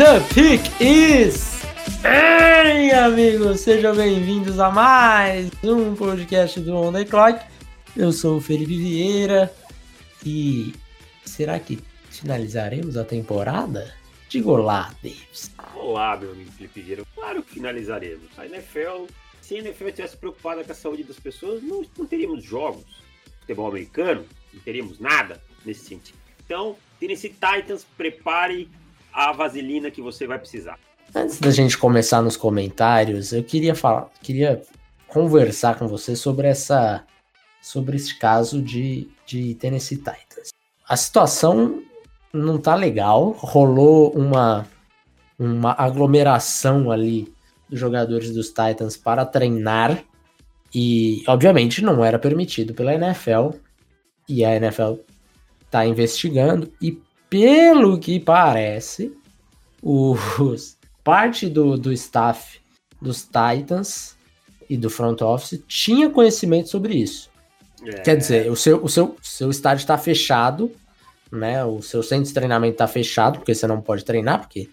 The pick is. Ei, amigos, sejam bem-vindos a mais um podcast do On The Clock. Eu sou o Felipe Vieira e será que finalizaremos a temporada? Diga olá, Davis. Olá, meu amigo Felipe Vieira. Claro que finalizaremos. A NFL, se a NFL estivesse preocupada com a saúde das pessoas, não, não teríamos jogos. Futebol americano, não teríamos nada nesse sentido. Então, Tennessee Titans, prepare a vaselina que você vai precisar. Antes da gente começar nos comentários, eu queria falar, queria conversar com você sobre essa sobre esse caso de, de Tennessee Titans. A situação não tá legal, rolou uma uma aglomeração ali dos jogadores dos Titans para treinar e obviamente não era permitido pela NFL e a NFL tá investigando e pelo que parece, os, parte do, do staff dos Titans e do front office tinha conhecimento sobre isso. É. Quer dizer, o seu, o seu, seu estádio está fechado, né? O seu centro de treinamento está fechado, porque você não pode treinar, porque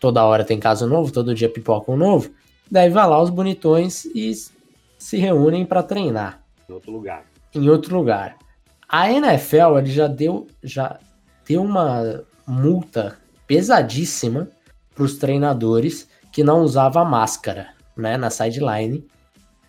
toda hora tem caso novo, todo dia pipoca um novo. Daí vai lá os bonitões e se reúnem para treinar. Em outro lugar. Em outro lugar. A NFL ele já deu, já deu uma multa pesadíssima para os treinadores que não usava máscara, né, na sideline.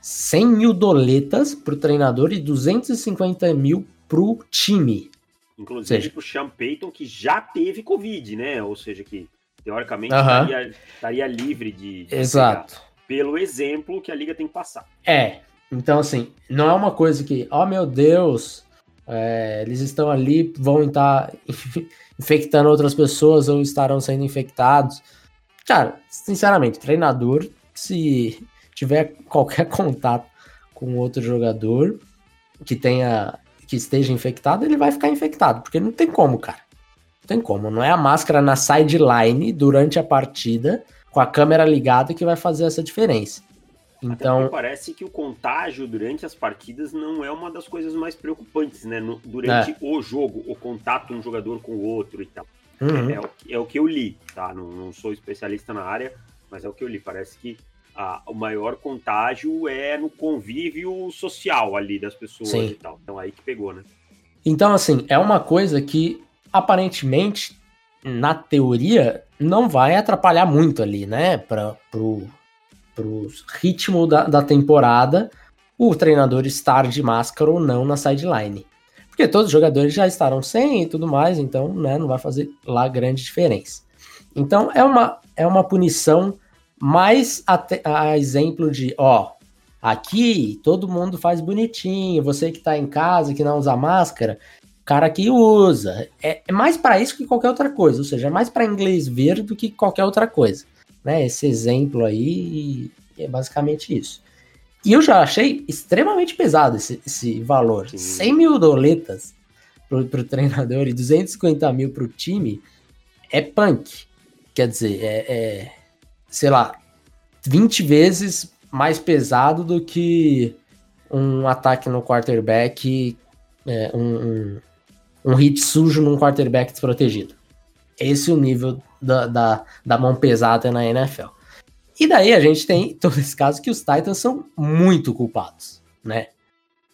100 mil doletas para o treinador e 250 mil para o time. Inclusive para o Sean Payton, que já teve Covid, né? Ou seja, que teoricamente uh -huh. estaria, estaria, livre de, de Exato. pelo exemplo que a liga tem que passar. É, então assim, não é uma coisa que, oh meu Deus, é, eles estão ali, vão estar infectando outras pessoas ou estarão sendo infectados. Cara, sinceramente, treinador, se tiver qualquer contato com outro jogador que tenha que esteja infectado, ele vai ficar infectado, porque não tem como, cara. Não tem como, não é a máscara na sideline durante a partida com a câmera ligada que vai fazer essa diferença. Então parece que o contágio durante as partidas não é uma das coisas mais preocupantes, né? No, durante é. o jogo, o contato um jogador com o outro e tal. Uhum. É, é, o, é, o, que eu li, tá? Não, não, sou especialista na área, mas é o que eu li. Parece que a, o maior contágio é no convívio social ali das pessoas Sim. e tal. Então aí que pegou, né? Então, assim, é uma coisa que aparentemente, na teoria, não vai atrapalhar muito ali, né? Para pro pro ritmo da, da temporada, o treinador estar de máscara ou não na sideline. Porque todos os jogadores já estarão sem e tudo mais, então né, não vai fazer lá grande diferença. Então é uma, é uma punição mais a, a exemplo de, ó, aqui todo mundo faz bonitinho, você que tá em casa, que não usa máscara, cara que usa. É, é mais para isso que qualquer outra coisa, ou seja, é mais para inglês ver do que qualquer outra coisa né, esse exemplo aí, e é basicamente isso. E eu já achei extremamente pesado esse, esse valor. Sim. 100 mil doletas pro, pro treinador e 250 mil pro time é punk. Quer dizer, é, é, sei lá, 20 vezes mais pesado do que um ataque no quarterback, é, um, um, um hit sujo num quarterback desprotegido. Esse é o nível da, da, da mão pesada na NFL. E daí a gente tem todo esse caso que os Titans são muito culpados, né?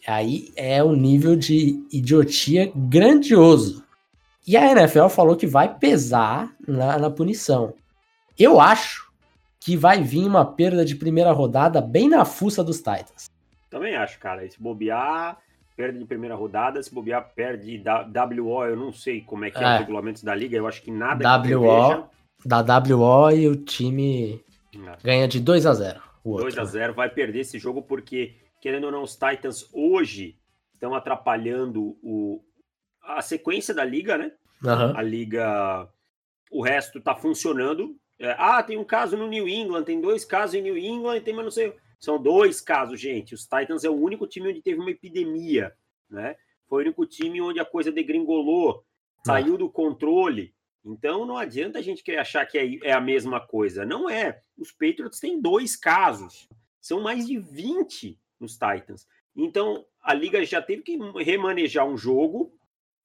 Aí é um nível de idiotia grandioso. E a NFL falou que vai pesar na, na punição. Eu acho que vai vir uma perda de primeira rodada bem na fuça dos Titans. Também acho, cara. E se bobear, perde de primeira rodada, se bobear, perde da WO, eu não sei como é que é, é os regulamentos da liga, eu acho que nada WO, que da WO e o time é. ganha de 2 a 0 2 a 0 vai perder esse jogo porque, querendo ou não, os Titans hoje estão atrapalhando o, a sequência da liga, né? Uhum. A liga, o resto tá funcionando, É, ah, tem um caso no New England, tem dois casos em New England, tem, mas não sei. São dois casos, gente. Os Titans é o único time onde teve uma epidemia, né? Foi o único time onde a coisa degringolou, saiu do controle. Então não adianta a gente querer achar que é, é a mesma coisa. Não é. Os Patriots têm dois casos. São mais de 20 nos Titans. Então a liga já teve que remanejar um jogo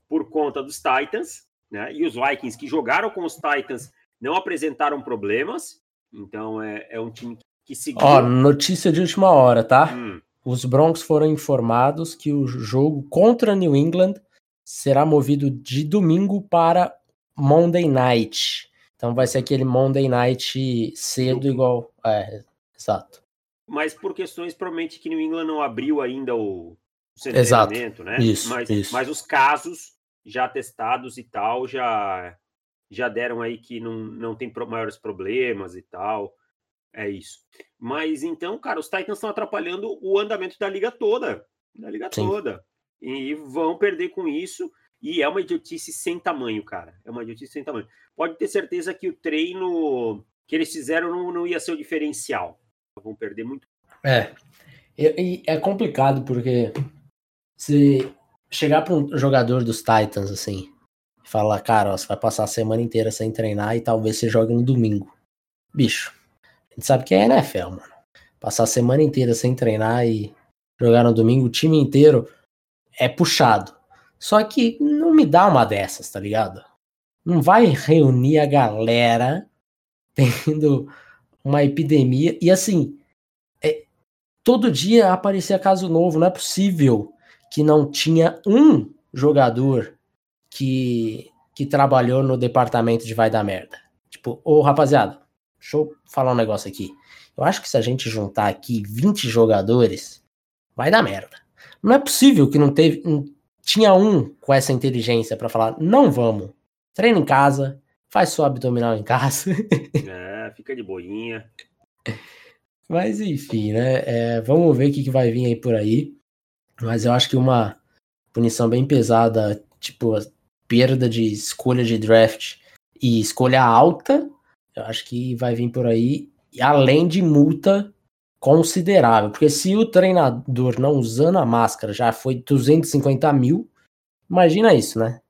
por conta dos Titans, né? E os Vikings que jogaram com os Titans não apresentaram problemas. Então é, é um time que seguiu. Ó, notícia de última hora, tá? Hum. Os Broncos foram informados que o jogo contra New England será movido de domingo para Monday Night. Então vai ser aquele Monday Night cedo, igual. É, exato. Mas por questões, provavelmente, que New England não abriu ainda o, o né? Isso, mas, isso. mas os casos já testados e tal já já deram aí que não, não tem maiores problemas e tal. É isso. Mas então, cara, os Titans estão atrapalhando o andamento da liga toda. Da liga Sim. toda. E vão perder com isso. E é uma idiotice sem tamanho, cara. É uma idiotice sem tamanho. Pode ter certeza que o treino que eles fizeram não, não ia ser o diferencial. Vão perder muito. É. E, é complicado porque se chegar para um jogador dos Titans assim e falar, cara, ó, você vai passar a semana inteira sem treinar e talvez você jogue no domingo. Bicho, gente sabe que é NFL, mano. Passar a semana inteira sem treinar e jogar no domingo, o time inteiro é puxado. Só que não me dá uma dessas, tá ligado? Não vai reunir a galera tendo uma epidemia. E assim, é, todo dia aparecia caso novo. Não é possível que não tinha um jogador que, que trabalhou no departamento de vai dar merda. Tipo, ô rapaziada, Deixa eu falar um negócio aqui. Eu acho que se a gente juntar aqui 20 jogadores, vai dar merda. Não é possível que não teve. Não, tinha um com essa inteligência para falar: não vamos. Treina em casa, faz sua abdominal em casa. é, fica de boinha. Mas enfim, né? É, vamos ver o que, que vai vir aí por aí. Mas eu acho que uma punição bem pesada, tipo, perda de escolha de draft e escolha alta, eu acho que vai vir por aí, além de multa considerável. Porque se o treinador não usando a máscara já foi 250 mil, imagina isso, né?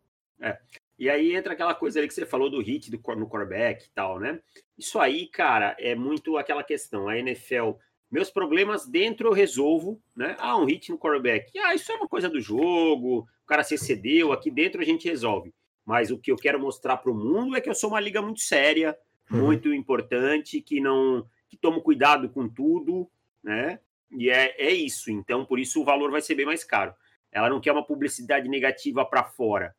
É. E aí entra aquela coisa ali que você falou do hit do, no quarterback e tal, né? Isso aí, cara, é muito aquela questão. A NFL, meus problemas dentro eu resolvo, né? Ah, um hit no quarterback. Ah, isso é uma coisa do jogo, o cara se excedeu, aqui dentro a gente resolve. Mas o que eu quero mostrar para o mundo é que eu sou uma liga muito séria, uhum. muito importante, que não que toma cuidado com tudo, né? E é, é isso. Então, por isso o valor vai ser bem mais caro. Ela não quer uma publicidade negativa para fora.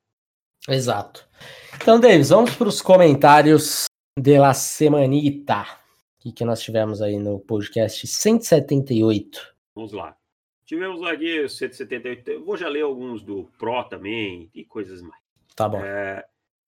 Exato. Então, Davis, vamos para os comentários da semanita. O que, que nós tivemos aí no podcast 178? Vamos lá. Tivemos aqui 178. Eu vou já ler alguns do Pro também e coisas mais. Tá bom. É,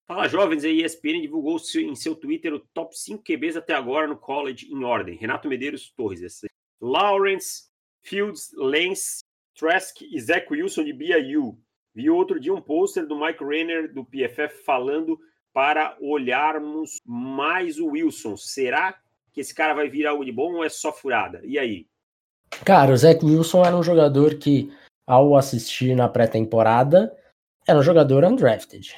Fala jovens, a ESPN divulgou em seu Twitter o top 5 QBs até agora no college em ordem. Renato Medeiros Torres, Lawrence, Fields, Lance, Trask e Zach Wilson de BYU. Vi outro dia um pôster do Mike Renner do PFF falando para olharmos mais o Wilson. Será que esse cara vai vir algo de bom ou é só furada? E aí? Cara, o Zach Wilson era um jogador que, ao assistir na pré-temporada, era um jogador undrafted.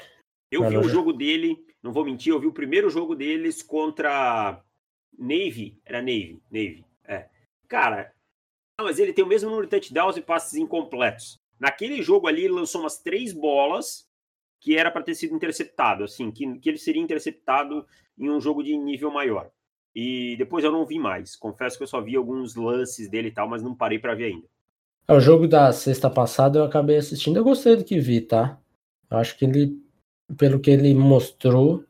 Eu vi o jogo dele, não vou mentir, eu vi o primeiro jogo deles contra Navy. Era Navy, Navy. É. Cara, mas ele tem o mesmo número de touchdowns e passes incompletos. Naquele jogo ali, ele lançou umas três bolas que era para ter sido interceptado, assim, que, que ele seria interceptado em um jogo de nível maior. E depois eu não vi mais. Confesso que eu só vi alguns lances dele e tal, mas não parei para ver ainda. É, o jogo da sexta passada eu acabei assistindo. Eu gostei do que vi, tá? Eu acho que ele pelo que ele mostrou,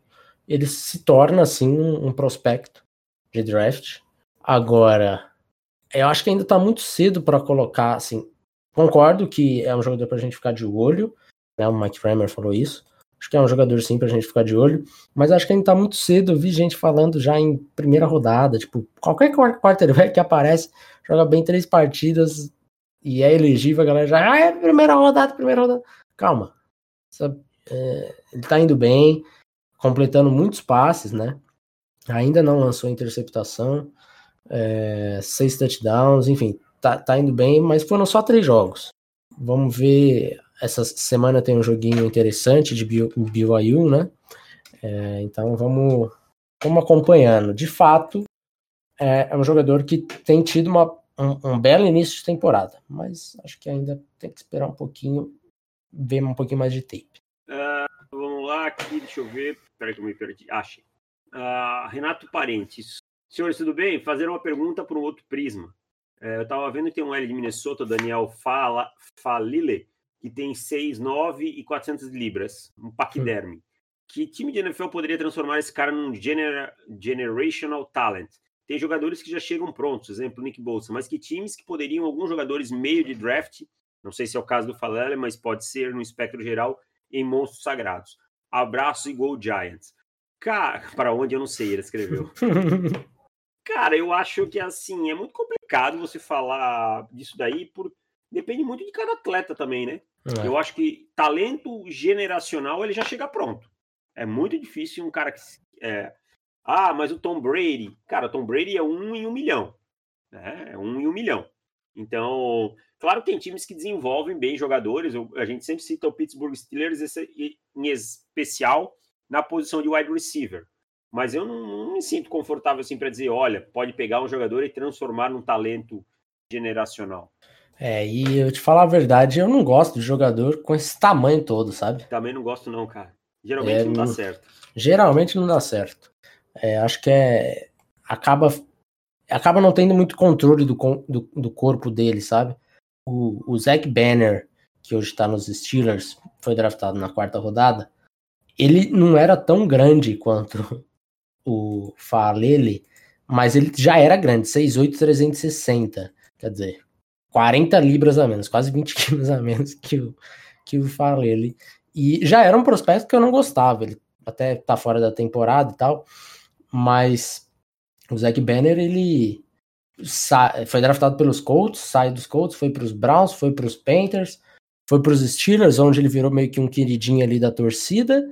ele se torna assim um, prospecto de draft. Agora, eu acho que ainda está muito cedo para colocar assim. Concordo que é um jogador para a gente ficar de olho, né? O Mike Kramer falou isso. Acho que é um jogador sim para a gente ficar de olho, mas acho que ainda está muito cedo. Eu vi gente falando já em primeira rodada, tipo, qualquer quarterback que aparece, joga bem três partidas e é elegível, a galera já, ah, é primeira rodada, primeira rodada. Calma. Sabe? É, ele tá indo bem, completando muitos passes, né? Ainda não lançou interceptação, é, seis touchdowns, enfim, tá, tá indo bem, mas foram só três jogos. Vamos ver. Essa semana tem um joguinho interessante de BYU, né? É, então vamos, vamos acompanhando. De fato, é, é um jogador que tem tido uma, um, um, belo início de temporada, mas acho que ainda tem que esperar um pouquinho, ver um pouquinho mais de tape. Vamos lá, aqui, deixa eu ver. Espera que eu me perdi. Achei. Uh, Renato Parentes. Senhores, tudo bem? Fazer uma pergunta para um outro prisma. É, eu estava vendo que tem um L de Minnesota, Daniel Fala, Falile, que tem 6, 9 e 400 libras, um paquiderme. Hum. Que time de NFL poderia transformar esse cara num gener generational talent? Tem jogadores que já chegam prontos, exemplo, Nick Bolsa, mas que times que poderiam, alguns jogadores meio de draft, não sei se é o caso do Falele, mas pode ser no espectro geral, em monstros sagrados. Abraço e Go Giants. Cara, para onde eu não sei, ele escreveu. Cara, eu acho que assim, é muito complicado você falar disso daí, por depende muito de cada atleta também, né? É. Eu acho que talento generacional ele já chega pronto. É muito difícil um cara que. É, ah, mas o Tom Brady. Cara, o Tom Brady é um em um milhão. Né? É um em um milhão. Então, claro que tem times que desenvolvem bem jogadores. A gente sempre cita o Pittsburgh Steelers em especial na posição de wide receiver. Mas eu não, não me sinto confortável assim para dizer, olha, pode pegar um jogador e transformar num talento generacional. É, e eu te falar a verdade, eu não gosto de jogador com esse tamanho todo, sabe? Também não gosto não, cara. Geralmente é, não dá certo. Geralmente não dá certo. É, acho que é acaba acaba não tendo muito controle do, do, do corpo dele, sabe? O, o Banner, que hoje está nos Steelers, foi draftado na quarta rodada. Ele não era tão grande quanto o Falele, mas ele já era grande, 6'8", 360. Quer dizer, 40 libras a menos, quase 20 quilos a menos que o, que o Falele. E já era um prospecto que eu não gostava, ele até tá fora da temporada e tal, mas o Zach Banner, ele foi draftado pelos Colts, sai dos Colts, foi para os Browns, foi para os Panthers, foi para os Steelers, onde ele virou meio que um queridinho ali da torcida,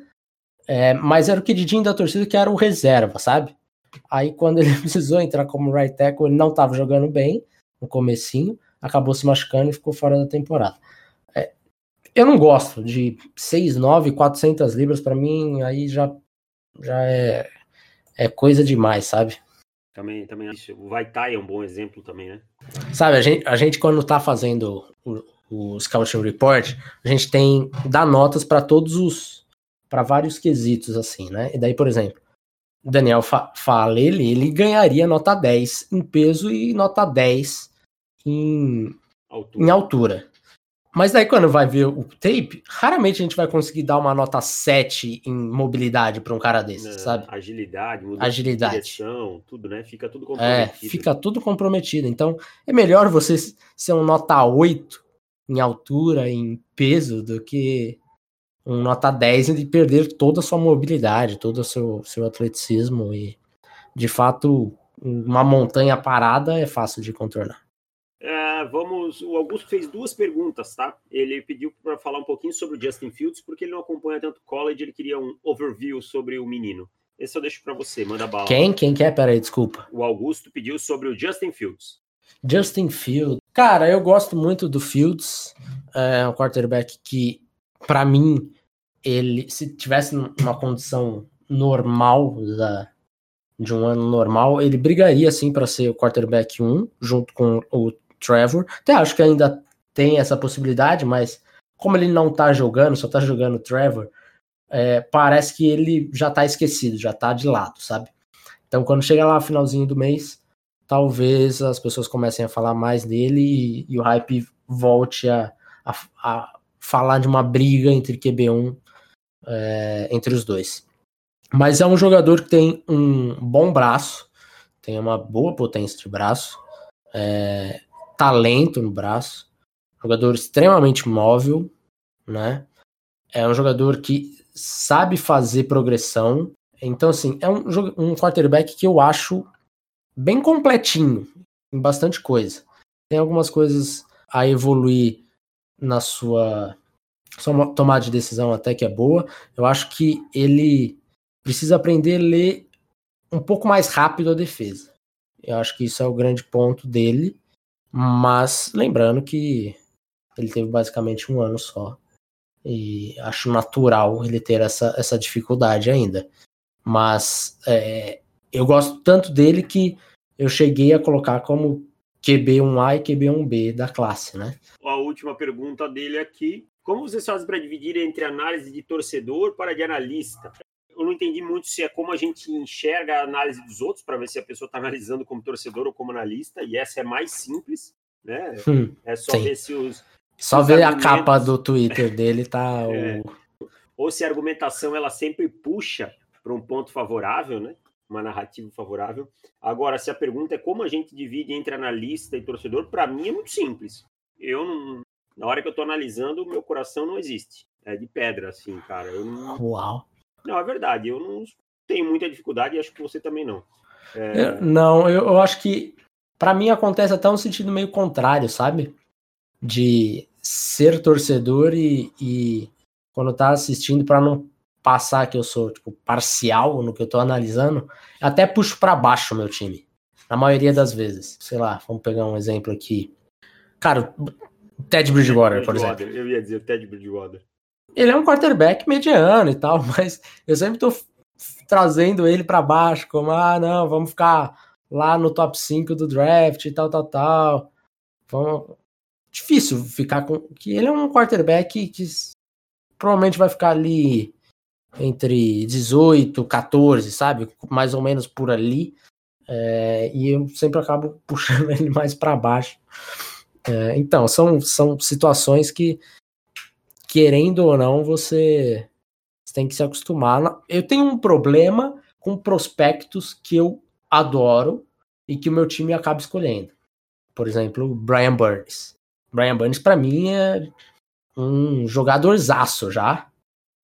é, mas era o queridinho da torcida que era o reserva, sabe? Aí quando ele precisou entrar como right tackle, ele não estava jogando bem no comecinho, acabou se machucando e ficou fora da temporada. É, eu não gosto de 6, 9, 400 libras, para mim aí já, já é, é coisa demais, sabe? Também, também acho. O Vaitai é um bom exemplo também, né? Sabe, a gente, a gente quando tá fazendo o, o Scouting Report, a gente tem, dá notas para todos os para vários quesitos, assim, né? E daí, por exemplo, Daniel fa fala ele, ele ganharia nota 10 em peso e nota 10 em altura. em altura. Mas daí quando vai ver o tape, raramente a gente vai conseguir dar uma nota 7 em mobilidade para um cara desse, Não, sabe? Agilidade, agilidade, direção, tudo, né? Fica tudo é, comprometido. É, fica tudo comprometido. Então, é melhor você ser um nota 8 em altura, em peso, do que um nota 10 de perder toda a sua mobilidade, todo o seu, seu atleticismo e, de fato, uma montanha parada é fácil de contornar. É, vamos, o Augusto fez duas perguntas, tá? Ele pediu para falar um pouquinho sobre o Justin Fields, porque ele não acompanha tanto college, ele queria um overview sobre o menino. Esse eu deixo para você, manda bala. Quem? Quem quer? Peraí, desculpa. O Augusto pediu sobre o Justin Fields. Justin Fields. Cara, eu gosto muito do Fields. É um quarterback que, para mim, ele, se tivesse uma condição normal da, de um ano normal, ele brigaria assim para ser o quarterback 1, junto com o Trevor. Até acho que ainda tem essa possibilidade, mas como ele não tá jogando, só tá jogando Trevor, é, parece que ele já tá esquecido, já tá de lado, sabe? Então quando chega lá finalzinho do mês, talvez as pessoas comecem a falar mais dele e, e o hype volte a, a, a, falar de uma briga entre QB1 é, entre os dois. Mas é um jogador que tem um bom braço, tem uma boa potência de braço, é, talento no braço, jogador extremamente móvel, né? É um jogador que sabe fazer progressão. Então, assim, é um, um quarterback que eu acho bem completinho em bastante coisa. Tem algumas coisas a evoluir na sua sua tomada de decisão até que é boa. Eu acho que ele precisa aprender a ler um pouco mais rápido a defesa. Eu acho que isso é o grande ponto dele, mas lembrando que ele teve basicamente um ano só. E acho natural ele ter essa, essa dificuldade ainda. Mas é, eu gosto tanto dele que eu cheguei a colocar como QB1A e QB1B da classe, né? A última pergunta dele aqui. Como você faz para dividir entre análise de torcedor para de analista? Eu não entendi muito se é como a gente enxerga a análise dos outros para ver se a pessoa está analisando como torcedor ou como analista, e essa é mais simples, né? Hum, é só sim. ver se os. Só ver a capa do Twitter dele, tá? é. o... Ou se a argumentação ela sempre puxa para um ponto favorável, né? uma narrativa favorável. Agora, se a pergunta é como a gente divide entre analista e torcedor, para mim é muito simples. Eu não, na hora que eu estou analisando, o meu coração não existe. É de pedra, assim, cara. Eu não... Uau. Não, é verdade. Eu não tenho muita dificuldade e acho que você também não. É... não, eu, eu acho que para mim acontece até um sentido meio contrário, sabe? De ser torcedor e, e quando tá assistindo para não passar que eu sou tipo, parcial no que eu tô analisando, até puxo para baixo o meu time. Na maioria das vezes. Sei lá, vamos pegar um exemplo aqui. Cara, Ted Bridgewater, por exemplo. Eu ia dizer Ted Bridgewater. Ele é um quarterback mediano e tal, mas eu sempre tô trazendo ele para baixo, como, ah, não, vamos ficar lá no top 5 do draft e tal, tal, tal. Vamos... Difícil ficar com. que Ele é um quarterback que provavelmente vai ficar ali entre 18, 14, sabe? Mais ou menos por ali. É, e eu sempre acabo puxando ele mais para baixo. É, então, são, são situações que, querendo ou não, você, você tem que se acostumar. Eu tenho um problema com prospectos que eu adoro e que o meu time acaba escolhendo. Por exemplo, Brian Burns. Brian Burns, para mim, é um jogadorzaço já.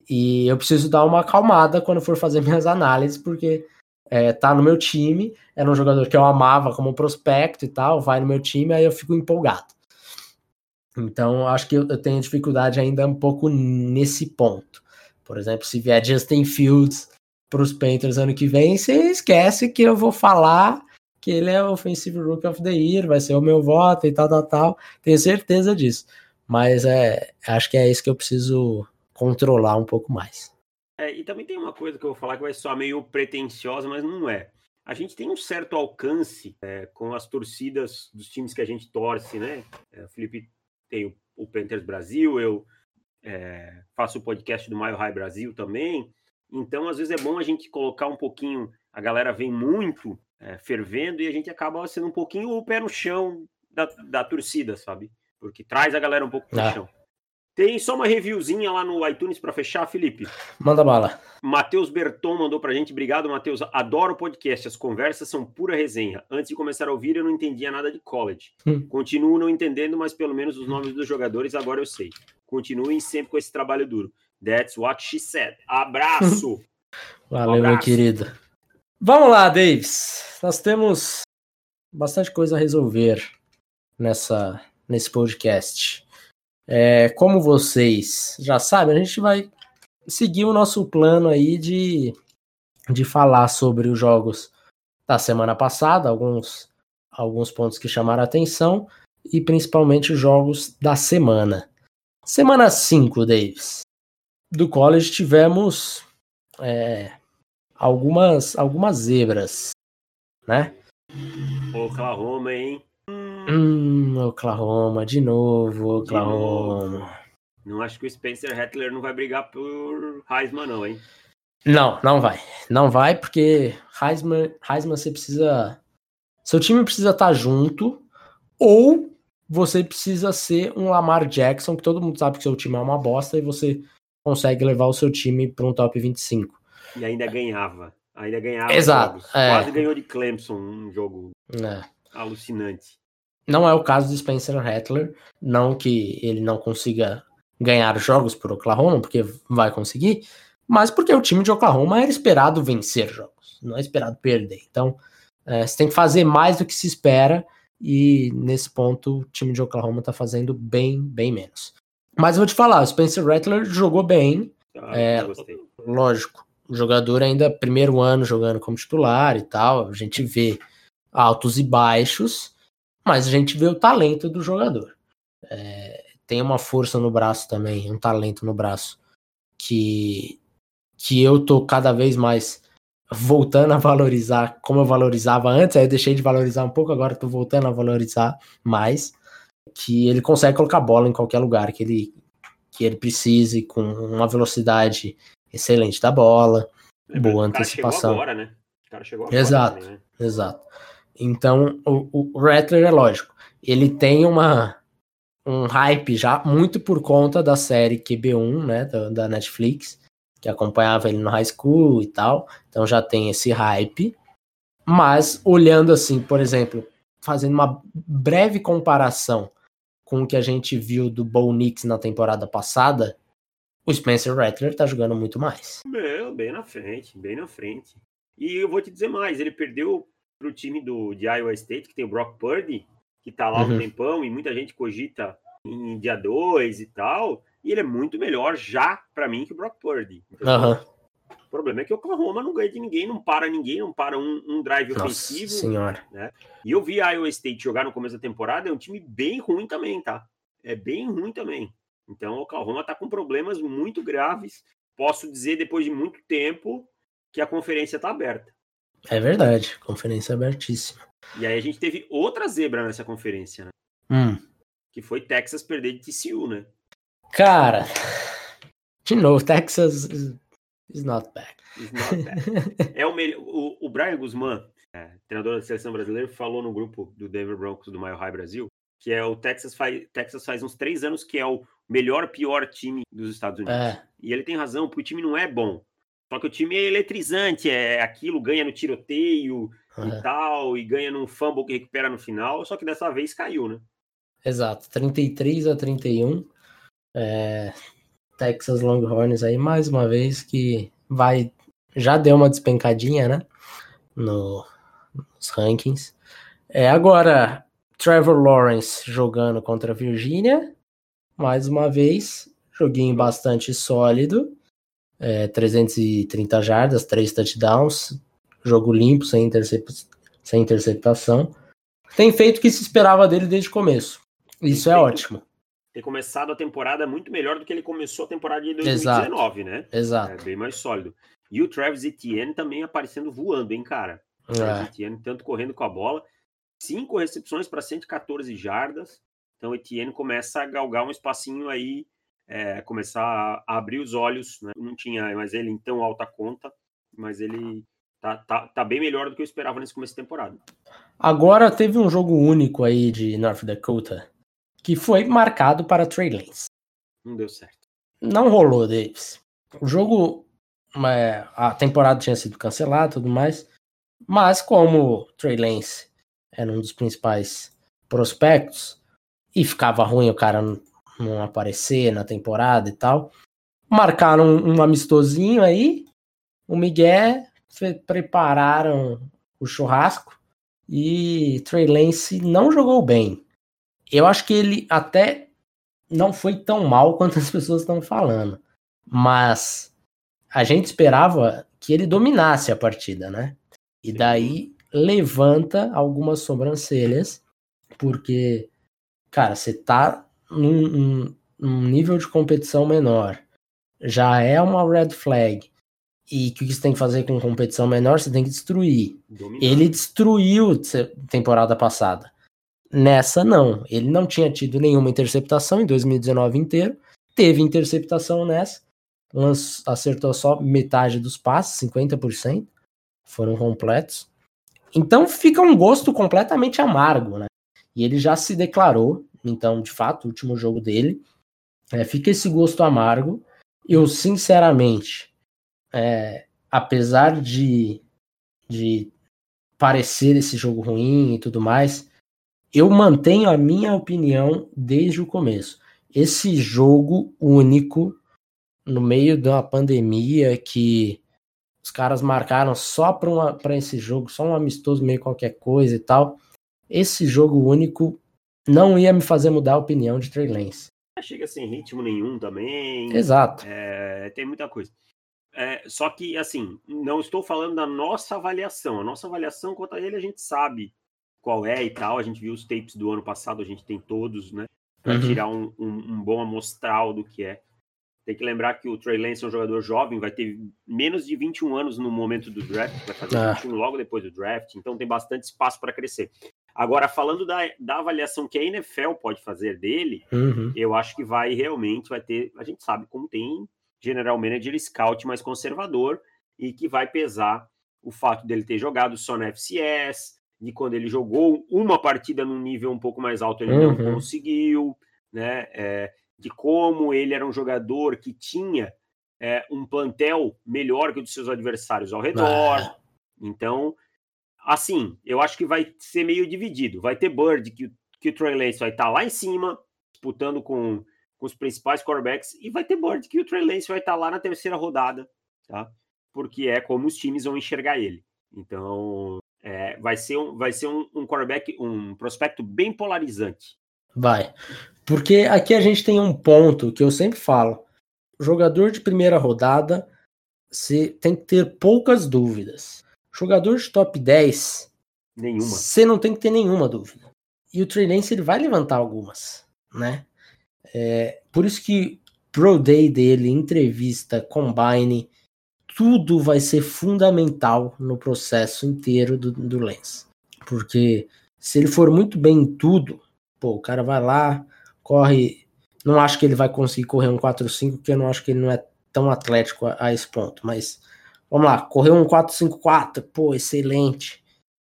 E eu preciso dar uma acalmada quando for fazer minhas análises, porque é, tá no meu time, era um jogador que eu amava como prospecto e tal, vai no meu time, aí eu fico empolgado. Então, acho que eu, tenho dificuldade ainda um pouco nesse ponto. Por exemplo, se vier Justin Fields para os Panthers ano que vem, você esquece que eu vou falar que ele é o Offensive Rookie of the Year, vai ser o meu voto e tal, tal, tal. Tenho certeza disso. Mas é, acho que é isso que eu preciso controlar um pouco mais. É, e também tem uma coisa que eu vou falar que vai soar meio pretensiosa, mas não é. A gente tem um certo alcance é, com as torcidas dos times que a gente torce, né? É, o Felipe tem o, o Panthers Brasil, eu é, faço o podcast do Mile High Brasil também. Então, às vezes é bom a gente colocar um pouquinho. A galera vem muito é, fervendo e a gente acaba sendo um pouquinho o pé no chão da, da torcida, sabe? Porque traz a galera um pouco pro ah. chão. Tem só uma reviewzinha lá no iTunes para fechar, Felipe. Manda bala. Matheus Berton mandou pra gente. Obrigado, Matheus. Adoro o podcast. As conversas são pura resenha. Antes de começar a ouvir, eu não entendia nada de college. Hum. Continuo não entendendo, mas pelo menos os nomes dos jogadores agora eu sei. Continuem sempre com esse trabalho duro. That's what she said. Abraço. Valeu, um abraço. meu querido. Vamos lá, Davis. Nós temos bastante coisa a resolver nessa, nesse podcast. É, como vocês já sabem, a gente vai seguir o nosso plano aí de, de falar sobre os jogos da semana passada, alguns, alguns pontos que chamaram atenção e principalmente os jogos da semana. Semana 5, Davis. Do college tivemos é, algumas, algumas zebras, né? Oklahoma, hein? Hum, Oklahoma, de novo, Oklahoma. De novo. Não acho que o Spencer Rattler não vai brigar por Heisman, não, hein? Não, não vai. Não vai, porque Heisman, Heisman você precisa. Seu time precisa estar tá junto, ou você precisa ser um Lamar Jackson, que todo mundo sabe que seu time é uma bosta, e você consegue levar o seu time para um top 25. E ainda ganhava. Ainda ganhava. Exato. É. Quase ganhou de Clemson um jogo é. alucinante. Não é o caso de Spencer Rattler, não que ele não consiga ganhar jogos por Oklahoma, porque vai conseguir, mas porque o time de Oklahoma era esperado vencer jogos, não é esperado perder. Então, é, você tem que fazer mais do que se espera, e nesse ponto o time de Oklahoma tá fazendo bem, bem menos. Mas eu vou te falar, o Spencer Rattler jogou bem, ah, é, lógico, o jogador ainda primeiro ano jogando como titular e tal, a gente vê altos e baixos, mas a gente vê o talento do jogador. É, tem uma força no braço também, um talento no braço que que eu tô cada vez mais voltando a valorizar como eu valorizava antes, aí eu deixei de valorizar um pouco, agora tô voltando a valorizar mais, que ele consegue colocar bola em qualquer lugar que ele que ele precise com uma velocidade excelente da bola, é, boa antecipação. agora, né? O cara chegou agora exato, também, né? exato. Então, o, o Rattler é lógico. Ele tem uma um hype já muito por conta da série QB1, né, da, da Netflix, que acompanhava ele no high school e tal. Então já tem esse hype. Mas olhando assim, por exemplo, fazendo uma breve comparação com o que a gente viu do Bo Nix na temporada passada, o Spencer Rattler tá jogando muito mais. Bem, bem na frente, bem na frente. E eu vou te dizer mais, ele perdeu pro time do, de Iowa State, que tem o Brock Purdy, que tá lá uhum. um tempão, e muita gente cogita em dia 2 e tal, e ele é muito melhor já para mim que o Brock Purdy. Uhum. O problema é que o Oklahoma não ganha de ninguém, não para ninguém, não para um, um drive Nossa ofensivo. Senhora. Né? E eu vi a Iowa State jogar no começo da temporada, é um time bem ruim também, tá? É bem ruim também. Então o Oklahoma tá com problemas muito graves. Posso dizer, depois de muito tempo, que a conferência tá aberta. É verdade, conferência abertíssima. E aí a gente teve outra zebra nessa conferência, né? Hum. Que foi Texas perder de TCU, né? Cara, de novo, Texas is not back. Is not back. é o, melhor, o, o Brian Guzman, é, treinador da seleção brasileira, falou no grupo do Denver Broncos do Mile High Brasil que é o Texas faz, Texas faz uns três anos que é o melhor pior time dos Estados Unidos. É. E ele tem razão, porque o time não é bom. Só que o time é eletrizante, é aquilo, ganha no tiroteio e é. tal, e ganha num fumble que recupera no final, só que dessa vez caiu, né? Exato, 33 a 31. É, Texas Longhorns aí, mais uma vez, que vai. Já deu uma despencadinha, né? No, nos rankings. É, agora, Trevor Lawrence jogando contra a Virgínia. Mais uma vez, joguinho bastante sólido. É, 330 jardas, 3 touchdowns. Jogo limpo, sem, sem interceptação. Tem feito o que se esperava dele desde o começo. Isso é ótimo ter começado a temporada muito melhor do que ele começou a temporada de 2019, Exato. né? Exato. É bem mais sólido. E o Travis Etienne também aparecendo voando, hein, cara? O Travis é. Etienne tanto correndo com a bola, cinco recepções para 114 jardas. Então o Etienne começa a galgar um espacinho aí, é, começar a abrir os olhos, né? Não tinha mais ele em tão alta conta, mas ele tá, tá, tá bem melhor do que eu esperava nesse começo de temporada. Agora teve um jogo único aí de North Dakota que foi marcado para Trey Lance. Não deu certo. Não rolou, Davis. O jogo, é, a temporada tinha sido cancelada e tudo mais, mas como Trey Lance era um dos principais prospectos e ficava ruim o cara não aparecer na temporada e tal, marcaram um, um amistosinho aí, o Miguel prepararam o churrasco e Trey Lance não jogou bem. Eu acho que ele até não foi tão mal quanto as pessoas estão falando. Mas a gente esperava que ele dominasse a partida, né? E daí levanta algumas sobrancelhas, porque, cara, você tá num, num, nível de competição menor, já é uma red flag. E o que você tem que fazer com competição menor? Você tem que destruir. Dominar. Ele destruiu temporada passada. Nessa, não. Ele não tinha tido nenhuma interceptação em 2019 inteiro. Teve interceptação nessa. acertou só metade dos passes, 50%. Foram completos. Então fica um gosto completamente amargo, né? E ele já se declarou, então, de fato, o último jogo dele. É, fica esse gosto amargo. Eu, sinceramente, é, apesar de, de parecer esse jogo ruim e tudo mais, eu mantenho a minha opinião desde o começo. Esse jogo único, no meio de uma pandemia que os caras marcaram só para esse jogo, só um amistoso meio qualquer coisa e tal. Esse jogo único não ia me fazer mudar a opinião de Trey Lance. Chega sem ritmo nenhum também. Exato. É, tem muita coisa. É, só que, assim, não estou falando da nossa avaliação. A nossa avaliação quanto a ele, a gente sabe qual é e tal. A gente viu os tapes do ano passado, a gente tem todos, né? Para uhum. tirar um, um, um, bom amostral do que é. Tem que lembrar que o Trey Lance é um jogador jovem, vai ter menos de 21 anos no momento do draft, vai fazer ah. 21 logo depois do draft, então tem bastante espaço para crescer. Agora, falando da, da avaliação que a NFL pode fazer dele, uhum. eu acho que vai realmente, vai ter, a gente sabe como tem general manager scout mais conservador e que vai pesar o fato dele ter jogado só na FCS, de quando ele jogou uma partida num nível um pouco mais alto ele uhum. não conseguiu, né? É, de como ele era um jogador que tinha é, um plantel melhor que o dos seus adversários ao redor. Ah. Então, assim, eu acho que vai ser meio dividido. Vai ter Bird, que, que o Trey Lance vai estar tá lá em cima, disputando com, com os principais quarterbacks, e vai ter Bird, que o Trey Lance vai estar tá lá na terceira rodada, tá? Porque é como os times vão enxergar ele. Então, é, vai ser, um, vai ser um, um quarterback, um prospecto bem polarizante. Vai. Porque aqui a gente tem um ponto que eu sempre falo. Jogador de primeira rodada, você tem que ter poucas dúvidas. Jogador de top 10, nenhuma. Você não tem que ter nenhuma dúvida. E o Trey Lance ele vai levantar algumas, né? É, por isso que Pro Day dele, entrevista, combine, tudo vai ser fundamental no processo inteiro do, do Lance. Porque se ele for muito bem em tudo, pô, o cara vai lá, corre. Não acho que ele vai conseguir correr um 4-5, porque eu não acho que ele não é tão atlético a, a esse ponto. Mas vamos lá, correu um 4-5-4, pô, excelente.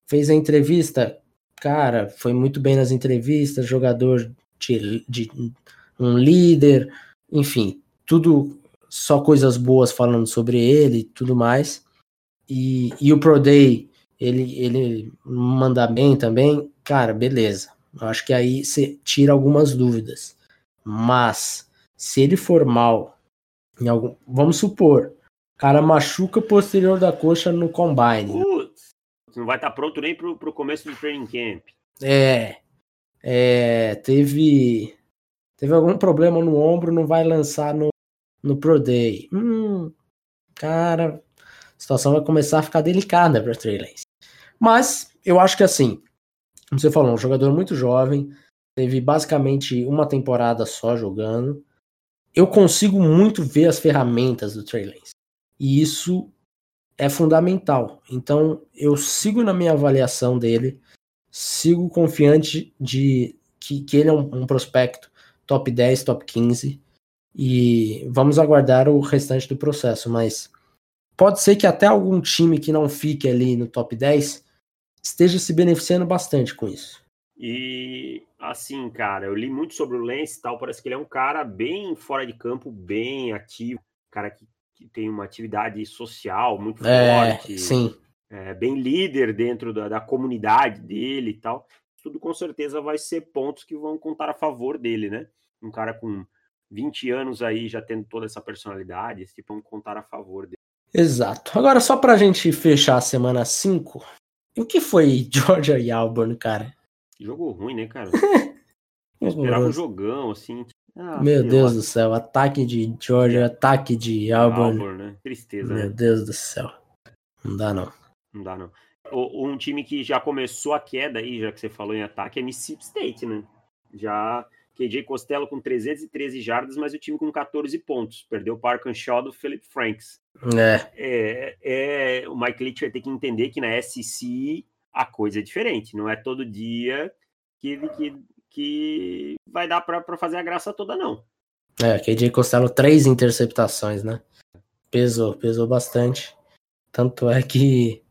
Fez a entrevista, cara, foi muito bem nas entrevistas, jogador de, de um líder, enfim, tudo só coisas boas falando sobre ele e tudo mais. E, e o Pro Day, ele, ele manda bem também, cara, beleza. Eu acho que aí você tira algumas dúvidas. Mas se ele for mal, em algum, vamos supor, o cara machuca o posterior da coxa no combine. Putz, não vai estar tá pronto nem pro, pro começo do training camp. É, é, teve teve algum problema no ombro, não vai lançar no, no Pro Day. Hum, cara, a situação vai começar a ficar delicada para Trey Lance. Mas eu acho que assim, como você falou, um jogador muito jovem, teve basicamente uma temporada só jogando. Eu consigo muito ver as ferramentas do Trey Lance. E isso é fundamental. Então, eu sigo na minha avaliação dele, sigo confiante de que, que ele é um, um prospecto top 10, top 15. E vamos aguardar o restante do processo. Mas pode ser que até algum time que não fique ali no top 10 esteja se beneficiando bastante com isso. E assim, cara, eu li muito sobre o Lance e tal, parece que ele é um cara bem fora de campo, bem ativo, cara que, que tem uma atividade social muito é, forte, sim. É, bem líder dentro da, da comunidade dele e tal. Tudo com certeza vai ser pontos que vão contar a favor dele, né? Um cara com 20 anos aí já tendo toda essa personalidade, esse tipo vão contar a favor dele. Exato. Agora, só pra gente fechar a semana 5, o que foi Georgia e Auburn, cara? Jogo ruim, né, cara? Eu esperava um jogão, assim. Ah, Meu Deus do céu, ataque de Georgia, ataque de Auburn. Auburn né? Tristeza, Meu né? Deus do céu. Não dá, não. Não dá, não. Um time que já começou a queda aí, já que você falou em ataque, é Mississippi State, né? Já KJ Costello com 313 jardas, mas o time com 14 pontos. Perdeu o Park Shaw do Philip Franks. É. é. É, o Mike Leach vai ter que entender que na SEC a coisa é diferente. Não é todo dia que, que, que vai dar para fazer a graça toda, não. É, KJ Costello, três interceptações, né? Pesou, pesou bastante. Tanto é que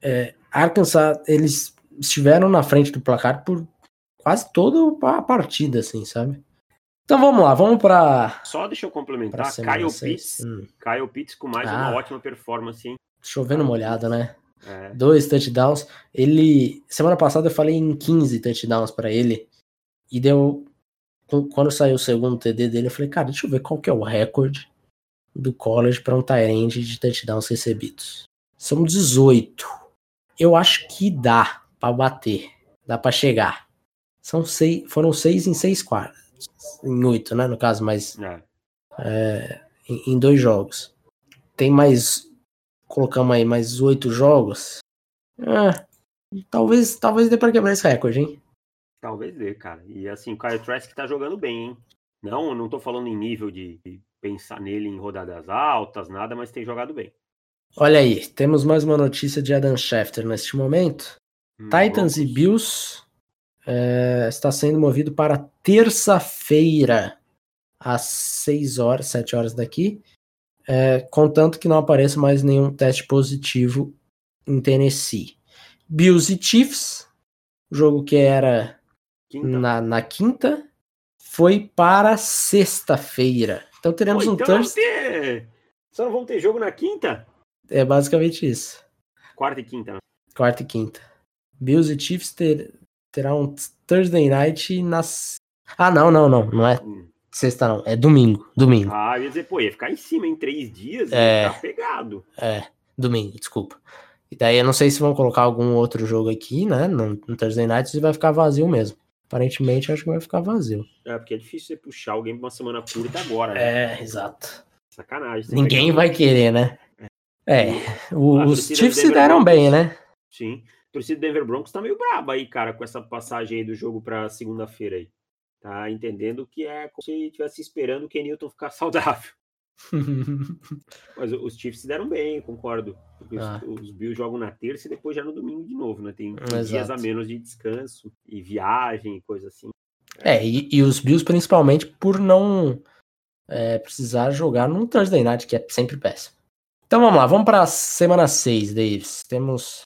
é, Arkansas, eles estiveram na frente do placar por quase toda a partida, assim, sabe? Então vamos lá, vamos para. Só deixa eu complementar. Kyle Pitts. Hum. Kyle Pitts com mais ah, uma ótima performance, hein? Chovendo molhada, né? É. Dois touchdowns. Ele. Semana passada eu falei em 15 touchdowns para ele. E deu. Quando saiu o segundo TD dele, eu falei, cara, deixa eu ver qual que é o recorde do college para um Tyrande de touchdowns recebidos. São 18. Eu acho que dá para bater. Dá para chegar. São seis, foram seis em seis quartos. Em oito, né? No caso, mas. É. É, em, em, dois jogos. tem mais. Colocamos aí mais oito jogos. É, talvez, talvez dê pra quebrar esse recorde, hein? Talvez dê, cara. E assim, o Kyle Trask tá jogando bem, hein? Não, não tô falando em nível de pensar nele em rodadas altas, nada, mas tem jogado bem. Olha aí, temos mais uma notícia de Adam Schefter neste momento. Hum, Titans e Bills é, está sendo movido para terça-feira, às 6 horas, 7 horas daqui, é, contanto que não apareça mais nenhum teste positivo em Tennessee. Bills e Chiefs, jogo que era quinta. Na, na quinta, foi para sexta-feira. Então teremos Pô, um então Ter... Só não vão ter jogo na quinta? É basicamente isso. Quarta e quinta. Né? Quarta e quinta. Bills e Chiefs ter, terá um Thursday Night nas. Ah, não, não, não. Não é hum. sexta, não. É domingo. Domingo. Ah, ia dizer, pô, ia ficar em cima em três dias. É. Tá pegado. É, domingo, desculpa. E daí eu não sei se vão colocar algum outro jogo aqui, né? No, no Thursday Night, se vai ficar vazio mesmo. Aparentemente, acho que vai ficar vazio. É, porque é difícil você puxar alguém pra uma semana curta agora, né? É, exato. Sacanagem. Ninguém vai querer, né? É, é os Chiefs se deram bem, né? Sim. Torcida do Denver Broncos tá meio braba aí, cara, com essa passagem aí do jogo pra segunda-feira aí. Tá entendendo que é como se estivesse esperando o Kenilton ficar saudável. Mas os Chiefs se deram bem, concordo. Ah. Os, Bills jogam na terça e depois já no domingo de novo, né? Tem dias a menos de descanso e viagem e coisa assim. É, e, e os Bills principalmente por não é, precisar jogar num Thursday Night, que é sempre péssimo. Então vamos lá, vamos para a semana 6, Davis. Temos,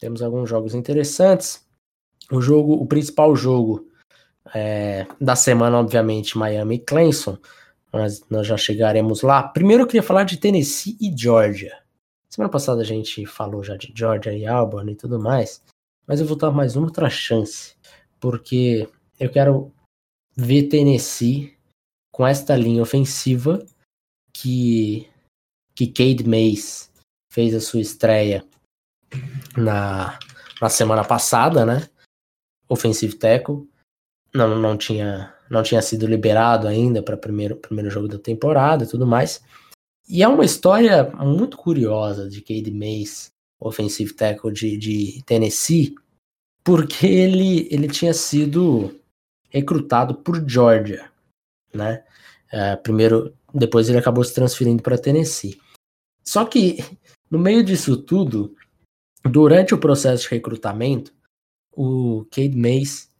temos alguns jogos interessantes. O jogo, o principal jogo é, da semana, obviamente, Miami e Clemson mas nós já chegaremos lá. Primeiro eu queria falar de Tennessee e Georgia. Semana passada a gente falou já de Georgia e Auburn e tudo mais, mas eu vou dar mais uma outra chance, porque eu quero ver Tennessee com esta linha ofensiva que que Cade Mays fez a sua estreia na, na semana passada, né? Offensive tackle. Não, não tinha não tinha sido liberado ainda para o primeiro, primeiro jogo da temporada e tudo mais. E é uma história muito curiosa de Cade Mays, offensive tackle de, de Tennessee, porque ele, ele tinha sido recrutado por Georgia, né? É, primeiro, depois ele acabou se transferindo para Tennessee. Só que no meio disso tudo, durante o processo de recrutamento, o Cade Mays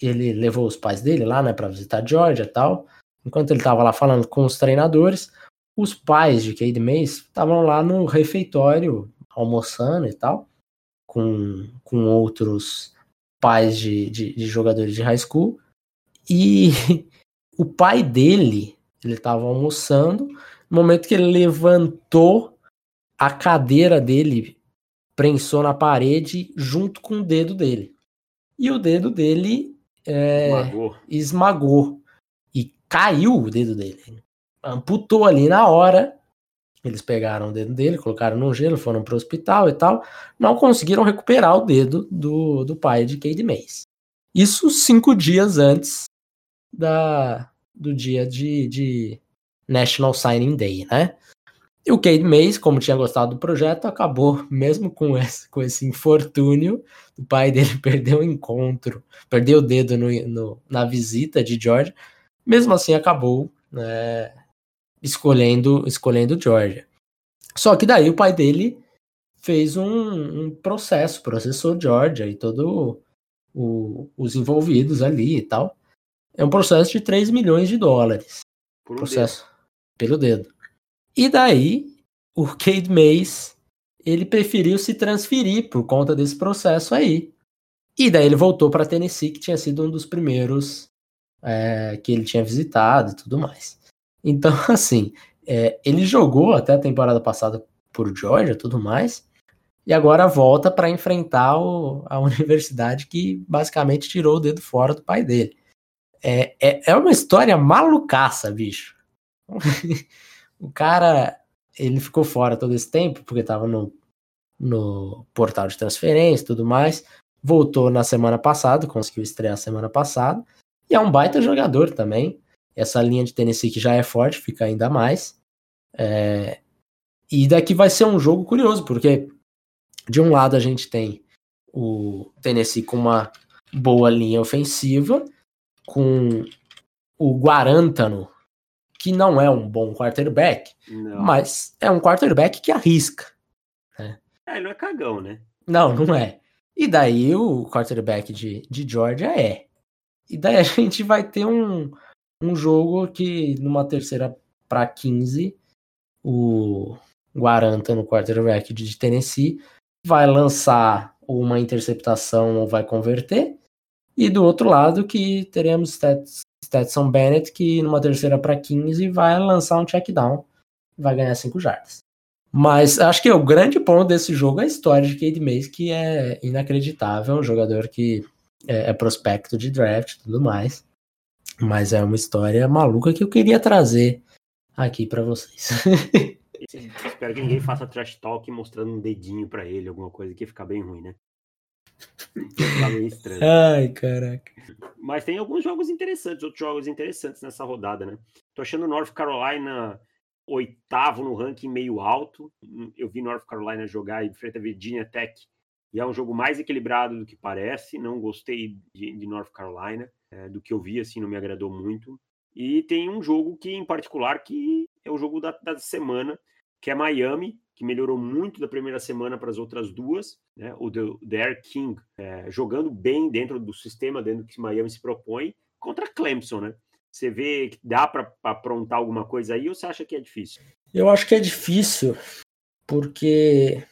ele levou os pais dele lá, né, para visitar Georgia e tal. Enquanto ele estava lá falando com os treinadores, os pais de Cade Mays estavam lá no refeitório almoçando e tal, com, com outros pais de, de, de jogadores de high school. E o pai dele, ele estava almoçando, no momento que ele levantou, a cadeira dele prensou na parede junto com o dedo dele. E o dedo dele é, esmagou. esmagou. E caiu o dedo dele. Amputou ali na hora. Eles pegaram o dedo dele, colocaram no gelo, foram para o hospital e tal. Não conseguiram recuperar o dedo do, do pai de Cade Mays. Isso cinco dias antes da, do dia de, de National Signing Day, né? E o Cade Mays, como tinha gostado do projeto, acabou, mesmo com esse, com esse infortúnio, o pai dele perdeu o encontro, perdeu o dedo no, no, na visita de Georgia, mesmo assim acabou né, escolhendo, escolhendo Georgia. Só que daí o pai dele fez um, um processo, processou Georgia e todos os envolvidos ali e tal. É um processo de 3 milhões de dólares. Por um processo dedo. pelo dedo. E daí, o Cade Mays, ele preferiu se transferir por conta desse processo aí. E daí ele voltou para Tennessee, que tinha sido um dos primeiros é, que ele tinha visitado e tudo mais. Então, assim, é, ele jogou até a temporada passada por Georgia tudo mais, e agora volta para enfrentar o, a universidade que basicamente tirou o dedo fora do pai dele. É, é, é uma história malucaça, bicho. O cara, ele ficou fora todo esse tempo, porque estava no, no portal de transferência e tudo mais. Voltou na semana passada, conseguiu estrear semana passada. E é um baita jogador também. Essa linha de Tennessee que já é forte, fica ainda mais. É... e daqui vai ser um jogo curioso, porque de um lado a gente tem o Tennessee com uma boa linha ofensiva, com o Guarantano, que não é um bom quarterback, não. mas é um quarterback que arrisca. Né? É, ele não é cagão, né? Não, não é. E daí o quarterback de, de Georgia é. E daí a gente vai ter um, um jogo que numa terceira para 15, o Guaranta no quarterback de Tennessee vai lançar uma interceptação ou vai converter. E do outro lado que teremos Stetson Bennett que numa terceira para 15 vai lançar um check down, vai ganhar 5 jardas. Mas acho que o grande ponto desse jogo é a história de Cade Mays, que é inacreditável, um jogador que é, é prospecto de draft e tudo mais. Mas é uma história maluca que eu queria trazer aqui para vocês. Espero que ninguém faça trash talk mostrando um dedinho para ele, alguma coisa que fica bem ruim, né? Ai, caraca. Mas tem alguns jogos interessantes, outros jogos interessantes nessa rodada, né? Tô achando North Carolina oitavo no ranking meio alto. Eu vi North Carolina jogar e enfrenta Virginia Tech e é um jogo mais equilibrado do que parece. Não gostei de, de North Carolina, é, do que eu vi, assim, não me agradou muito. E tem um jogo que, em particular, que é o jogo da, da semana, que é Miami, que melhorou muito da primeira semana para as outras duas. Né? O The, Air King é, jogando bem dentro do sistema, dentro do que Miami se propõe, contra Clemson, né? Você vê que dá para aprontar alguma coisa aí ou você acha que é difícil? Eu acho que é difícil, porque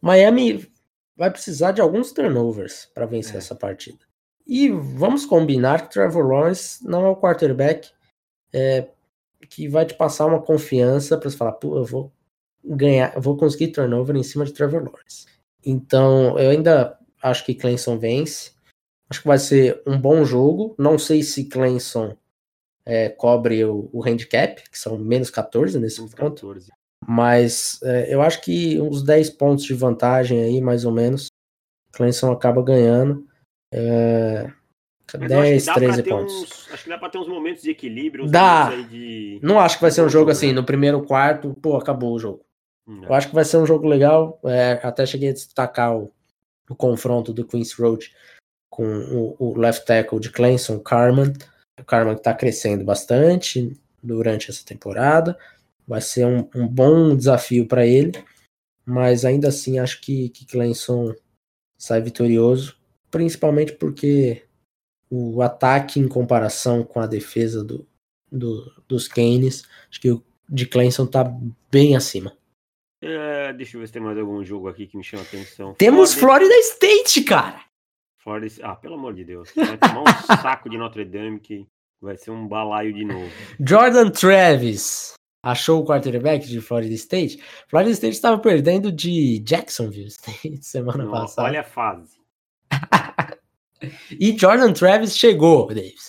Miami vai precisar de alguns turnovers para vencer é. essa partida. E vamos combinar que Trevor Lawrence não é o quarterback é, que vai te passar uma confiança para você falar, pô, eu vou ganhar, vou conseguir turnover em cima de Trevor Lawrence. Então, eu ainda acho que Clemson vence. Acho que vai ser um bom jogo. Não sei se Clemson é, cobre o, o, handicap, que são menos 14 nesse menos ponto. 14. Mas é, eu acho que uns 10 pontos de vantagem aí, mais ou menos, Clemson acaba ganhando. É, 10, 13 pontos. Uns, acho que dá pra ter uns momentos de equilíbrio. Dá. De... Não acho que vai ser um jogo assim, né? no primeiro quarto, pô, acabou o jogo. Não. Eu acho que vai ser um jogo legal. É, até cheguei a destacar o, o confronto do Queens Road com o, o left tackle de Clemson, Carman. O Carman está crescendo bastante durante essa temporada. Vai ser um, um bom desafio para ele. Mas ainda assim acho que, que Clemson sai vitorioso. Principalmente porque o ataque em comparação com a defesa do, do dos Canes, acho que o de Clemson tá bem acima. É, deixa eu ver se tem mais algum jogo aqui que me chama a atenção. Temos Florida, Florida State, cara! Florida... Ah, pelo amor de Deus. Vai tomar um saco de Notre Dame que vai ser um balaio de novo. Jordan Travis achou o quarterback de Florida State. Florida State estava perdendo de Jacksonville State semana passada. Olha a fase. e Jordan Travis chegou, Davis.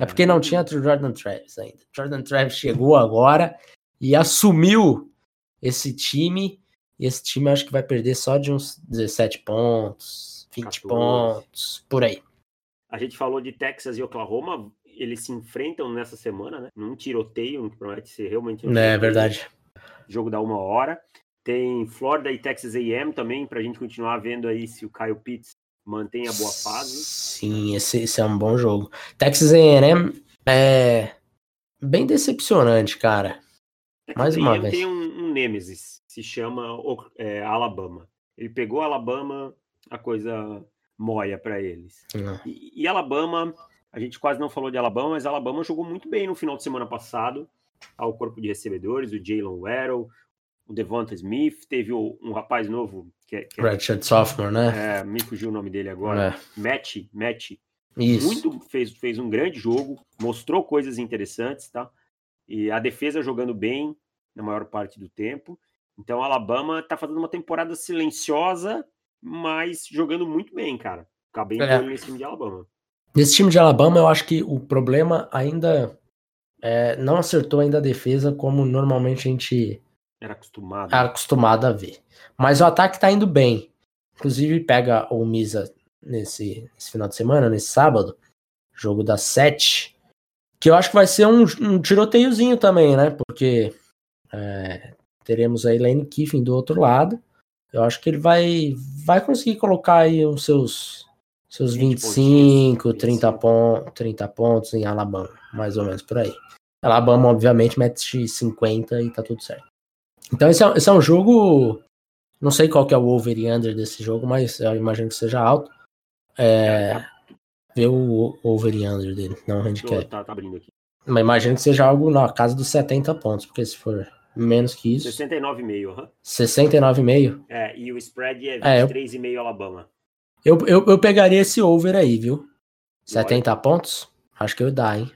É porque não tinha Jordan Travis ainda. Jordan Travis chegou agora e assumiu esse time. E esse time acho que vai perder só de uns 17 pontos, 20 14. pontos, por aí. A gente falou de Texas e Oklahoma, eles se enfrentam nessa semana, né? Num tiroteio, que promete ser realmente um É verdade. Jogo da uma hora. Tem Florida e Texas A&M também, para a gente continuar vendo aí se o Kyle Pitts mantém a boa fase. Sim, esse, esse é um bom jogo. Texas A&M é bem decepcionante, cara. Mais uma vez. Tem um, um Nemesis, se chama é, Alabama. Ele pegou Alabama, a coisa moia para eles. E, e, Alabama, a gente quase não falou de Alabama, mas Alabama jogou muito bem no final de semana passado ao corpo de recebedores, o Jalen Waddle, o Devonta Smith, teve um rapaz novo que é, que é Redshirt Sophomore, né? É, me fugiu o nome dele agora. É. Matt, Matt. Isso. Muito fez, fez um grande jogo, mostrou coisas interessantes, tá? E a defesa jogando bem na maior parte do tempo. Então, Alabama tá fazendo uma temporada silenciosa, mas jogando muito bem, cara. Acabei é. nesse time de Alabama. Nesse time de Alabama, eu acho que o problema ainda é, não acertou ainda a defesa como normalmente a gente era acostumado. Era acostumado a ver. Mas o ataque tá indo bem. Inclusive, pega o Misa nesse, nesse final de semana, nesse sábado, jogo das sete, que eu acho que vai ser um, um tiroteiozinho também, né? Porque é, teremos aí Lane Kiffin do outro lado. Eu acho que ele vai, vai conseguir colocar aí os seus, seus 25, 30, pon 30 pontos em Alabama, mais ou menos por aí. Alabama, obviamente, mete 50 e tá tudo certo. Então esse é, esse é um jogo. Não sei qual que é o over e under desse jogo, mas eu imagino que seja alto. É, ver o over e under dele, não o handicap. Tá, tá abrindo aqui. Mas imagino que seja algo na casa dos 70 pontos, porque se for menos que isso. 69,5, aham. Uhum. 69,5? É, e o spread é 23,5 é, eu... Alabama. Eu, eu, eu pegaria esse over aí, viu? 70 Olha. pontos? Acho que eu dá, hein?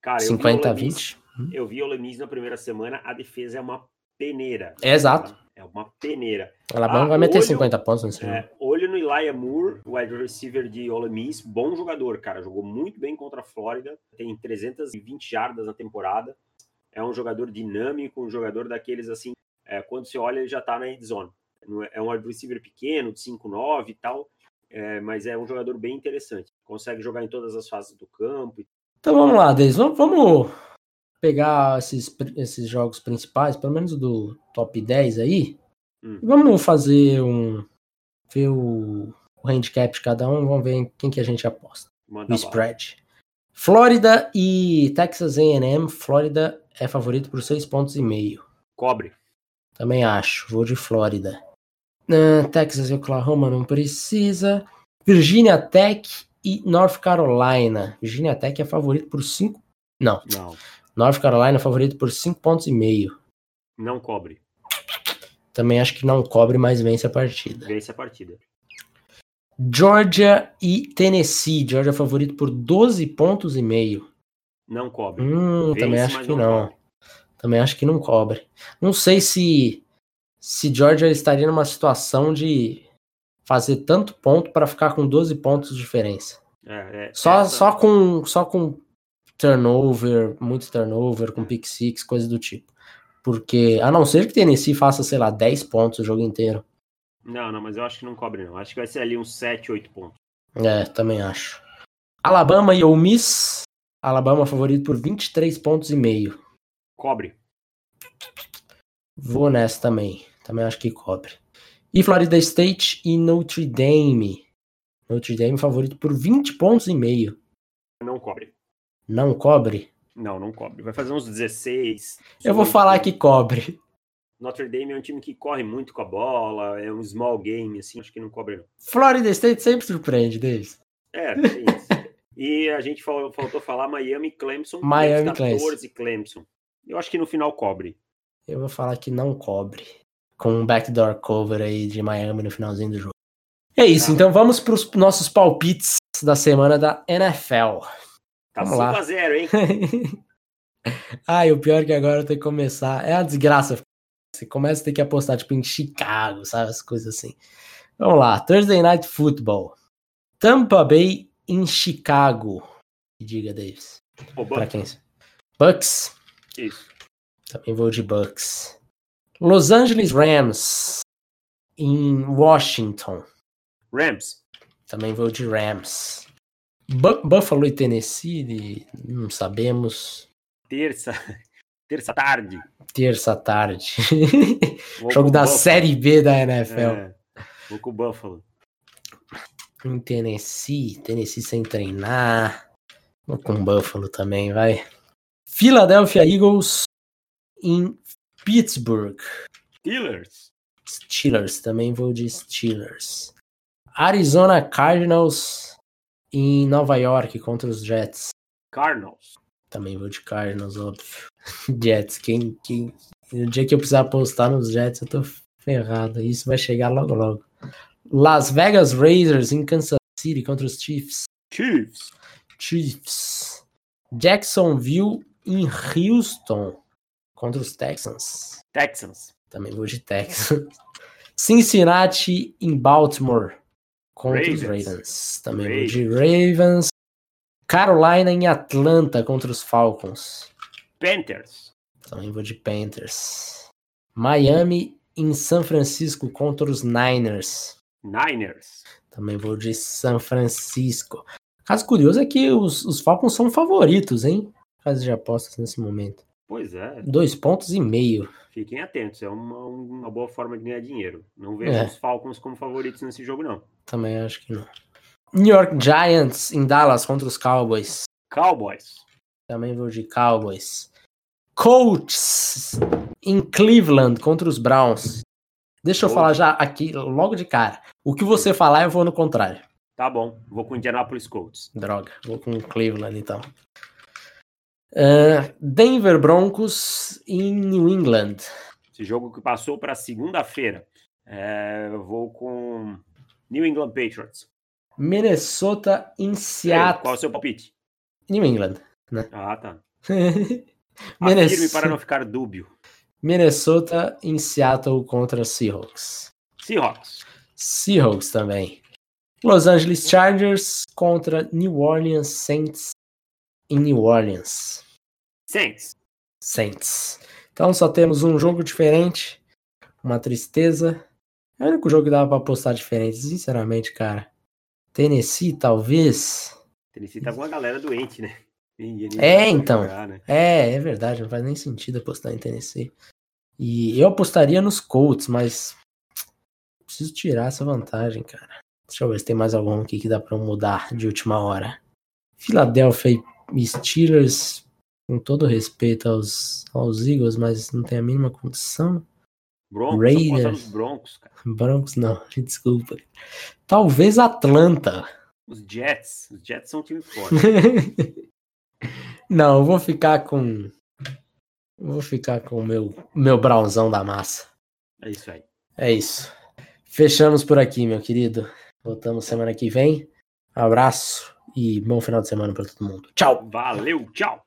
Cara, 50 a 20. Eu vi o Lemis na primeira semana, a defesa é uma peneira. É exato. É uma peneira. Alabama ah, vai meter olho, 50 pontos nesse é, Olho no Elijah Moore, o wide receiver de Ole Miss, bom jogador, cara. Jogou muito bem contra a Flórida, tem 320 jardas na temporada. É um jogador dinâmico, um jogador daqueles assim, é, quando você olha ele já tá na end zone. É um wide receiver pequeno, de 5'9 e tal, é, mas é um jogador bem interessante. Consegue jogar em todas as fases do campo. Então vamos lá, Deis, vamos, vamos pegar esses, esses jogos principais, pelo menos do top 10 aí. Hum. Vamos fazer um. Ver o, o handicap de cada um. Vamos ver quem que a gente aposta. Manda o spread. Flórida e Texas AM. Flórida é favorito por 6 pontos e meio. Cobre. Também acho. Vou de Flórida. Uh, Texas e Oklahoma não precisa. Virginia Tech e North Carolina. Virginia Tech é favorito por 5. Não. Não. North Carolina é favorito por 5 pontos e meio. Não cobre. Também acho que não cobre, mas vence a partida. Vence a partida. Georgia e Tennessee. Georgia é favorito por 12 pontos e meio. Não cobre. Hum, vence, também acho que não. não. Também acho que não cobre. Não sei se se Georgia estaria numa situação de fazer tanto ponto para ficar com 12 pontos de diferença. É, é, só, essa... só com só com turnover, muito turnover, com pick six, coisa do tipo. Porque, a não ser que Tennessee faça, sei lá, 10 pontos o jogo inteiro. Não, não, mas eu acho que não cobre, não. Acho que vai ser ali uns 7, 8 pontos. É, também acho. Alabama e Ole Miss. Alabama favorito por 23 pontos e meio. Cobre. Vou nessa também. Também acho que cobre. E Florida State e Notre Dame. Notre Dame favorito por 20 pontos e meio. Não cobre. Não cobre? Não, não cobre. Vai fazer uns 16. Eu vou falar que cobre. Notre Dame é um time que corre muito com a bola, é um small game, assim, acho que não cobre não. Florida State sempre surpreende, Davis. É, tem isso. E a gente falou, faltou falar Miami Clemson. Miami 14 Clemson. Eu acho que no final cobre. Eu vou falar que não cobre. Com um backdoor cover aí de Miami no finalzinho do jogo. É isso, tá. então vamos para os nossos palpites da semana da NFL. Tá 5x0, hein? Ai, o pior é que agora tem que começar. É uma desgraça. Você começa a ter que apostar, tipo, em Chicago, sabe? As coisas assim. Vamos lá. Thursday Night Football. Tampa Bay em Chicago. Diga, Davis. O pra quem? Bucks? Isso. Também vou de Bucks. Los Angeles Rams em Washington. Rams. Também vou de Rams. Buffalo e Tennessee, não sabemos. Terça, terça tarde. Terça tarde. Jogo da Buffalo. Série B da NFL. É, vou com o Buffalo. Em Tennessee, Tennessee sem treinar. Vou com Buffalo também, vai. Philadelphia Eagles em Pittsburgh. Steelers. Steelers, também vou de Steelers. Arizona Cardinals em Nova York contra os Jets. Cardinals. Também vou de Cardinals, óbvio. Jets, quem, quem. No dia que eu precisar apostar nos Jets, eu tô ferrado. Isso vai chegar logo logo. Las Vegas Raiders em Kansas City contra os Chiefs. Chiefs. Chiefs. Jacksonville em Houston contra os Texans. Texans. Também vou de Texans. Cincinnati em Baltimore contra Ravens. os Ravens. Também Ravens. de Ravens. Carolina em Atlanta contra os Falcons. Panthers. Também vou de Panthers. Miami em São Francisco contra os Niners. Niners. Também vou de São Francisco. Caso curioso é que os, os Falcons são favoritos, hein? Caso de apostas nesse momento. Pois é. Dois pontos e meio. Fiquem atentos, é uma, uma boa forma de ganhar dinheiro. Não vejo é. os Falcons como favoritos nesse jogo, não. Também acho que não. New York Giants em Dallas contra os Cowboys. Cowboys. Também vou de Cowboys. Colts em Cleveland contra os Browns. Deixa eu falar já aqui, logo de cara. O que você falar, eu vou no contrário. Tá bom, vou com Indianapolis Colts. Droga, vou com Cleveland então. Uh, Denver Broncos em New England. Esse jogo que passou para segunda-feira. É, vou com New England Patriots. Minnesota em Seattle. qual é o seu palpite? New England, né? Ah, tá. Minnesota... para não ficar dúbio. Minnesota em Seattle contra Seahawks. Seahawks. Seahawks também. Los Angeles Chargers contra New Orleans Saints em New Orleans. Saints. Saints. Então só temos um jogo diferente. Uma tristeza. É o único jogo que dava pra apostar diferente, sinceramente, cara. Tennessee, talvez. Tennessee tá com uma galera doente, né? É, então. Jogar, né? É, é verdade, não faz nem sentido apostar em Tennessee. E eu apostaria nos Colts, mas preciso tirar essa vantagem, cara. Deixa eu ver se tem mais algum aqui que dá para mudar de última hora. Philadelphia Steelers, com todo respeito aos, aos Eagles, mas não tem a mínima condição. Broncos, Raiders. Broncos, cara. Broncos não, desculpa. Talvez Atlanta. Os Jets. Os Jets são um time forte. não, eu vou ficar com. Vou ficar com o meu, meu brownzão da massa. É isso aí. É isso. Fechamos por aqui, meu querido. Voltamos semana que vem. Abraço e bom final de semana para todo mundo. Tchau. Valeu, tchau.